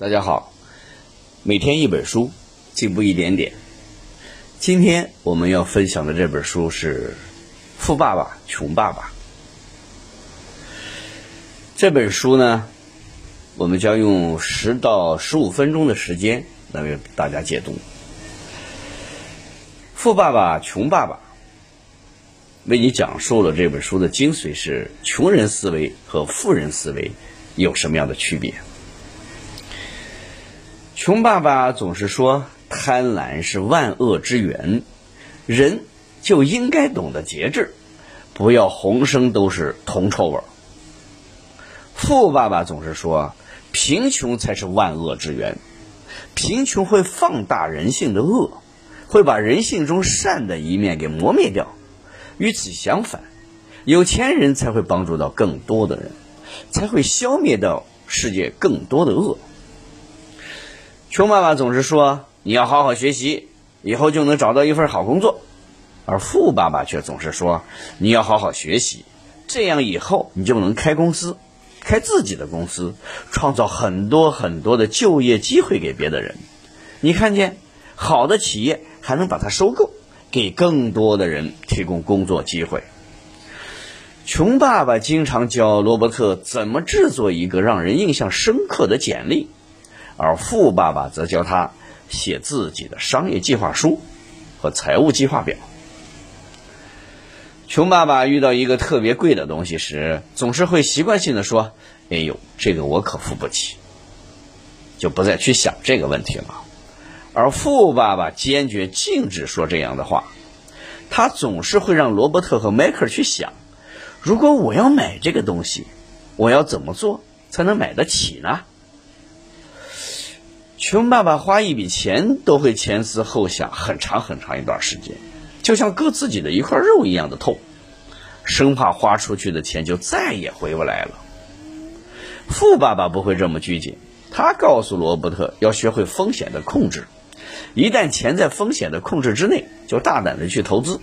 大家好，每天一本书，进步一点点。今天我们要分享的这本书是《富爸爸穷爸爸》。这本书呢，我们将用十到十五分钟的时间来为大家解读。《富爸爸穷爸爸》为你讲述了这本书的精髓是：穷人思维和富人思维有什么样的区别？穷爸爸总是说贪婪是万恶之源，人就应该懂得节制，不要浑身都是铜臭味。富爸爸总是说贫穷才是万恶之源，贫穷会放大人性的恶，会把人性中善的一面给磨灭掉。与此相反，有钱人才会帮助到更多的人，才会消灭掉世界更多的恶。穷爸爸总是说：“你要好好学习，以后就能找到一份好工作。”而富爸爸却总是说：“你要好好学习，这样以后你就能开公司，开自己的公司，创造很多很多的就业机会给别的人。你看见好的企业还能把它收购，给更多的人提供工作机会。”穷爸爸经常教罗伯特怎么制作一个让人印象深刻的简历。而富爸爸则教他写自己的商业计划书和财务计划表。穷爸爸遇到一个特别贵的东西时，总是会习惯性的说：“哎呦，这个我可付不起。”就不再去想这个问题了。而富爸爸坚决禁止说这样的话，他总是会让罗伯特和迈克尔去想：如果我要买这个东西，我要怎么做才能买得起呢？穷爸爸花一笔钱都会前思后想很长很长一段时间，就像割自己的一块肉一样的痛，生怕花出去的钱就再也回不来了。富爸爸不会这么拘谨，他告诉罗伯特要学会风险的控制，一旦钱在风险的控制之内，就大胆的去投资。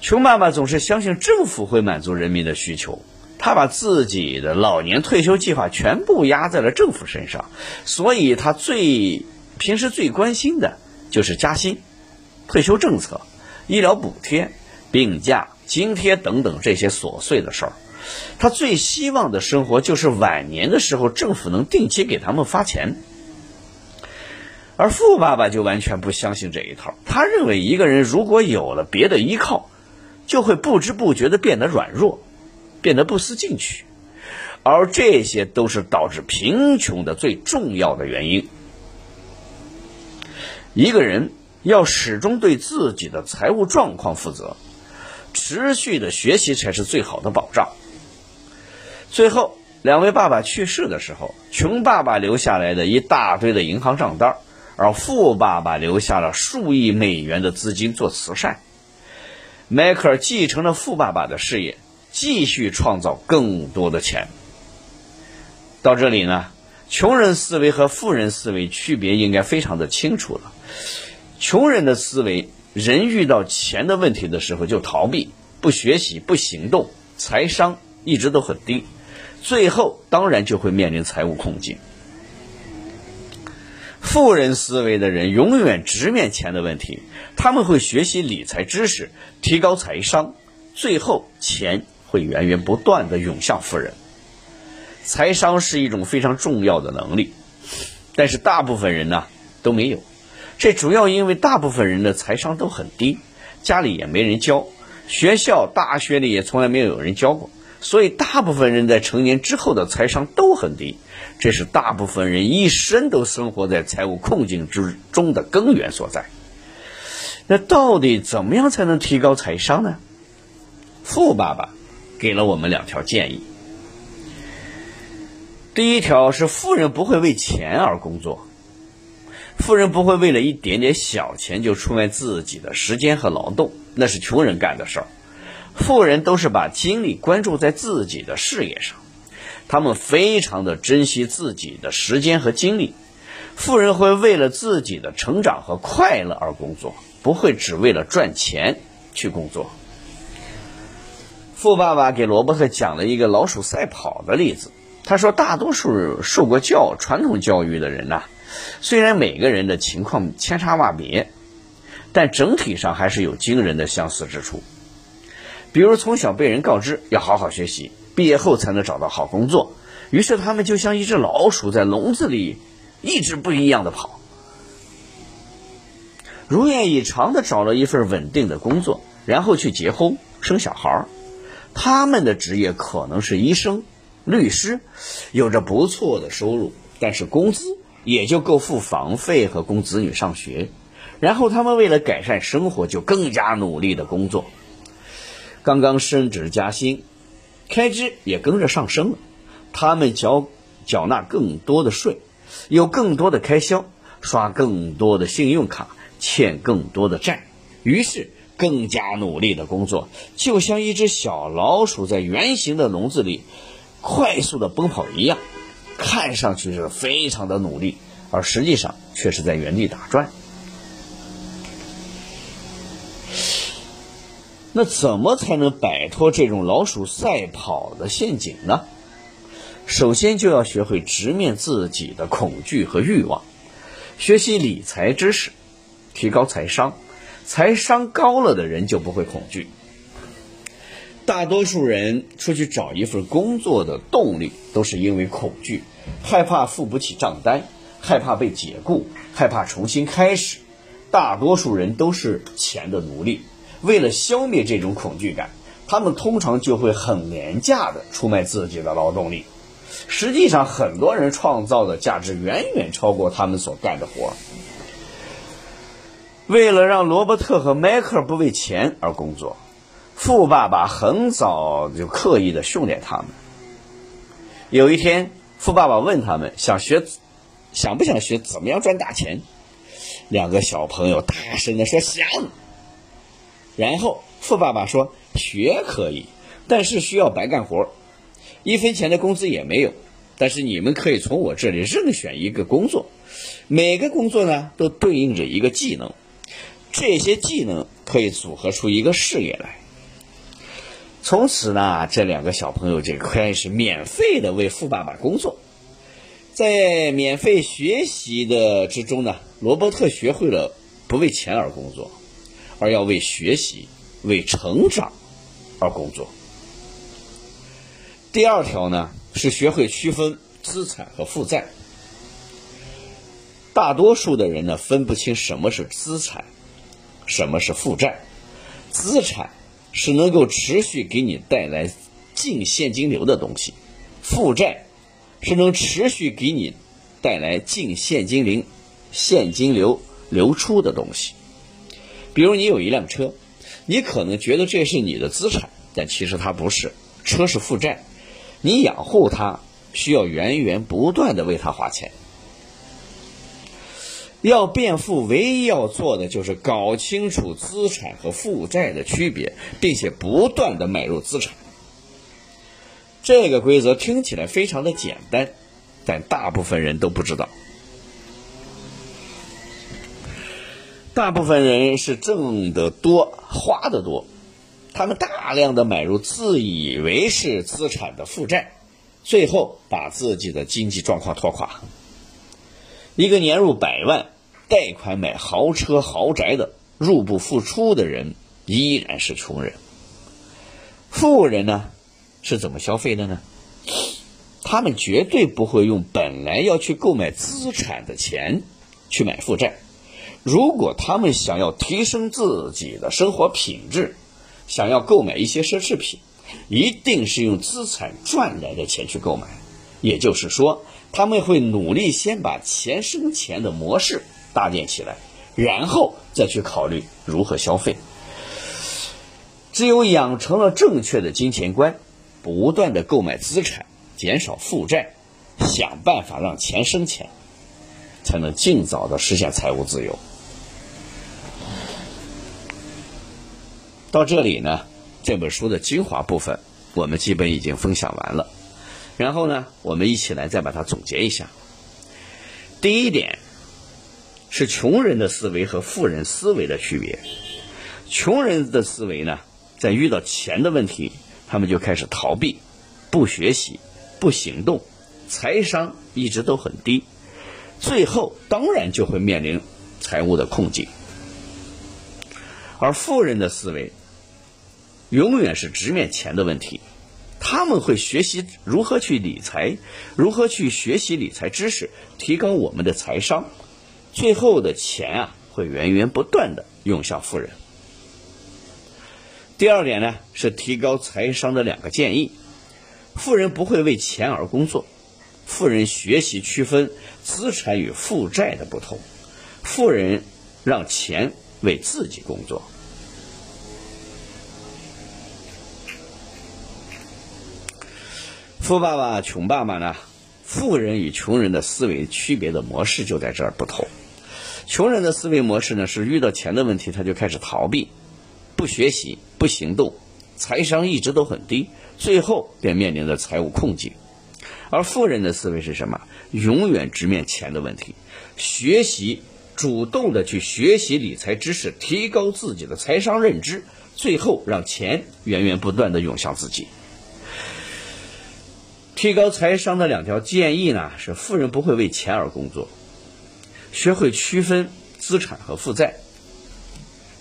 穷爸爸总是相信政府会满足人民的需求。他把自己的老年退休计划全部压在了政府身上，所以他最平时最关心的就是加薪、退休政策、医疗补贴、病假津贴等等这些琐碎的事儿。他最希望的生活就是晚年的时候政府能定期给他们发钱。而富爸爸就完全不相信这一套，他认为一个人如果有了别的依靠，就会不知不觉地变得软弱。变得不思进取，而这些都是导致贫穷的最重要的原因。一个人要始终对自己的财务状况负责，持续的学习才是最好的保障。最后，两位爸爸去世的时候，穷爸爸留下来的一大堆的银行账单，而富爸爸留下了数亿美元的资金做慈善。迈克尔继承了富爸爸的事业。继续创造更多的钱。到这里呢，穷人思维和富人思维区别应该非常的清楚了。穷人的思维，人遇到钱的问题的时候就逃避、不学习、不行动，财商一直都很低，最后当然就会面临财务困境。富人思维的人永远直面钱的问题，他们会学习理财知识，提高财商，最后钱。会源源不断的涌向富人。财商是一种非常重要的能力，但是大部分人呢都没有。这主要因为大部分人的财商都很低，家里也没人教，学校、大学里也从来没有人教过，所以大部分人在成年之后的财商都很低。这是大部分人一生都生活在财务困境之中的根源所在。那到底怎么样才能提高财商呢？富爸爸。给了我们两条建议。第一条是富人不会为钱而工作，富人不会为了一点点小钱就出卖自己的时间和劳动，那是穷人干的事儿。富人都是把精力关注在自己的事业上，他们非常的珍惜自己的时间和精力。富人会为了自己的成长和快乐而工作，不会只为了赚钱去工作。富爸爸给罗伯特讲了一个老鼠赛跑的例子。他说，大多数受过教传统教育的人呐，虽然每个人的情况千差万别，但整体上还是有惊人的相似之处。比如从小被人告知要好好学习，毕业后才能找到好工作，于是他们就像一只老鼠在笼子里一直不一样的跑，如愿以偿的找了一份稳定的工作，然后去结婚生小孩儿。他们的职业可能是医生、律师，有着不错的收入，但是工资也就够付房费和供子女上学。然后他们为了改善生活，就更加努力的工作。刚刚升职加薪，开支也跟着上升了。他们缴缴纳更多的税，有更多的开销，刷更多的信用卡，欠更多的债，于是更加努力的工作，就像一只小老鼠在圆形的笼子里快速的奔跑一样，看上去是非常的努力，而实际上却是在原地打转。那怎么才能摆脱这种老鼠赛跑的陷阱呢？首先就要学会直面自己的恐惧和欲望，学习理财知识，提高财商。财商高了的人就不会恐惧。大多数人出去找一份工作的动力都是因为恐惧，害怕付不起账单，害怕被解雇，害怕重新开始。大多数人都是钱的奴隶。为了消灭这种恐惧感，他们通常就会很廉价的出卖自己的劳动力。实际上，很多人创造的价值远远超过他们所干的活。为了让罗伯特和迈克不为钱而工作，富爸爸很早就刻意的训练他们。有一天，富爸爸问他们想学，想不想学怎么样赚大钱？两个小朋友大声的说想。然后富爸爸说：“学可以，但是需要白干活，一分钱的工资也没有。但是你们可以从我这里任选一个工作，每个工作呢都对应着一个技能，这些技能可以组合出一个事业来。从此呢，这两个小朋友就开始免费的为富爸爸工作，在免费学习的之中呢，罗伯特学会了不为钱而工作。”而要为学习、为成长而工作。第二条呢，是学会区分资产和负债。大多数的人呢，分不清什么是资产，什么是负债。资产是能够持续给你带来净现金流的东西，负债是能持续给你带来净现金流、现金流流出的东西。比如你有一辆车，你可能觉得这是你的资产，但其实它不是，车是负债，你养护它需要源源不断的为它花钱。要变富，唯一要做的就是搞清楚资产和负债的区别，并且不断的买入资产。这个规则听起来非常的简单，但大部分人都不知道。大部分人是挣得多，花得多，他们大量的买入自以为是资产的负债，最后把自己的经济状况拖垮。一个年入百万、贷款买豪车豪宅的入不敷出的人，依然是穷人。富人呢，是怎么消费的呢？他们绝对不会用本来要去购买资产的钱去买负债。如果他们想要提升自己的生活品质，想要购买一些奢侈品，一定是用资产赚来的钱去购买。也就是说，他们会努力先把钱生钱的模式搭建起来，然后再去考虑如何消费。只有养成了正确的金钱观，不断的购买资产，减少负债，想办法让钱生钱，才能尽早的实现财务自由。到这里呢，这本书的精华部分我们基本已经分享完了。然后呢，我们一起来再把它总结一下。第一点是穷人的思维和富人思维的区别。穷人的思维呢，在遇到钱的问题，他们就开始逃避、不学习、不行动，财商一直都很低，最后当然就会面临财务的困境。而富人的思维永远是直面钱的问题，他们会学习如何去理财，如何去学习理财知识，提高我们的财商，最后的钱啊会源源不断的涌向富人。第二点呢是提高财商的两个建议。富人不会为钱而工作，富人学习区分资产与负债的不同，富人让钱为自己工作。富爸爸、穷爸爸呢？富人与穷人的思维区别的模式就在这儿不同。穷人的思维模式呢，是遇到钱的问题他就开始逃避，不学习，不行动，财商一直都很低。最后便面临着财务困境，而富人的思维是什么？永远直面钱的问题，学习主动的去学习理财知识，提高自己的财商认知，最后让钱源源不断的涌向自己。提高财商的两条建议呢，是富人不会为钱而工作，学会区分资产和负债。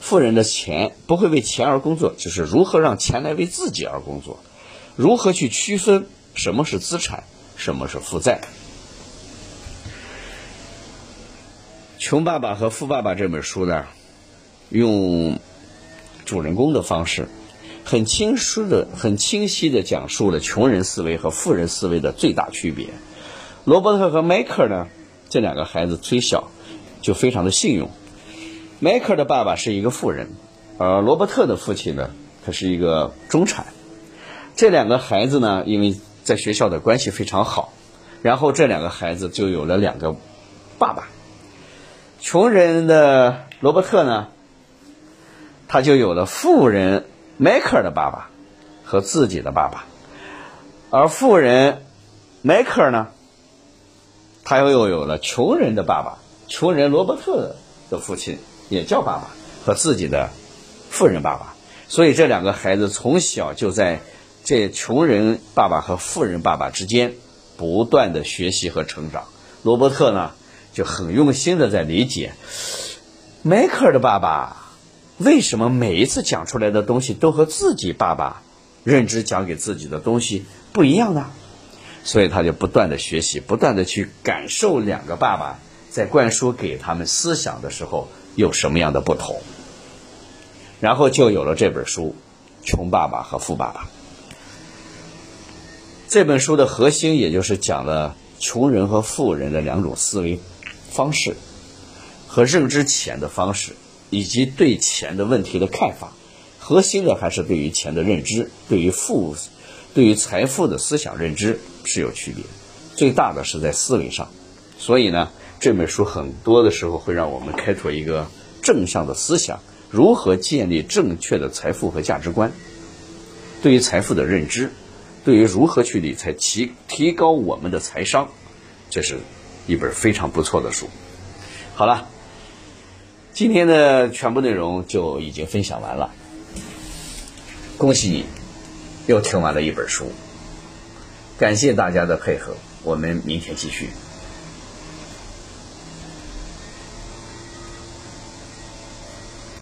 富人的钱不会为钱而工作，就是如何让钱来为自己而工作。如何去区分什么是资产，什么是负债？《穷爸爸和富爸爸》这本书呢，用主人公的方式，很清晰的、很清晰的讲述了穷人思维和富人思维的最大区别。罗伯特和迈克呢，这两个孩子虽小就非常的幸运。迈克的爸爸是一个富人，而罗伯特的父亲呢，他是一个中产。这两个孩子呢，因为在学校的关系非常好，然后这两个孩子就有了两个爸爸。穷人的罗伯特呢，他就有了富人迈克尔的爸爸和自己的爸爸，而富人迈克尔呢，他又又有了穷人的爸爸，穷人罗伯特的父亲也叫爸爸和自己的富人爸爸，所以这两个孩子从小就在。这穷人爸爸和富人爸爸之间不断的学习和成长，罗伯特呢就很用心的在理解迈克尔的爸爸为什么每一次讲出来的东西都和自己爸爸认知讲给自己的东西不一样呢？所以他就不断的学习，不断的去感受两个爸爸在灌输给他们思想的时候有什么样的不同，然后就有了这本书《穷爸爸和富爸爸》。这本书的核心，也就是讲了穷人和富人的两种思维方式和认知钱的方式，以及对钱的问题的看法。核心的还是对于钱的认知，对于富、对于财富的思想认知是有区别。最大的是在思维上。所以呢，这本书很多的时候会让我们开拓一个正向的思想，如何建立正确的财富和价值观，对于财富的认知。对于如何去理财、提提高我们的财商，这是一本非常不错的书。好了，今天的全部内容就已经分享完了。恭喜你，又听完了一本书。感谢大家的配合，我们明天继续。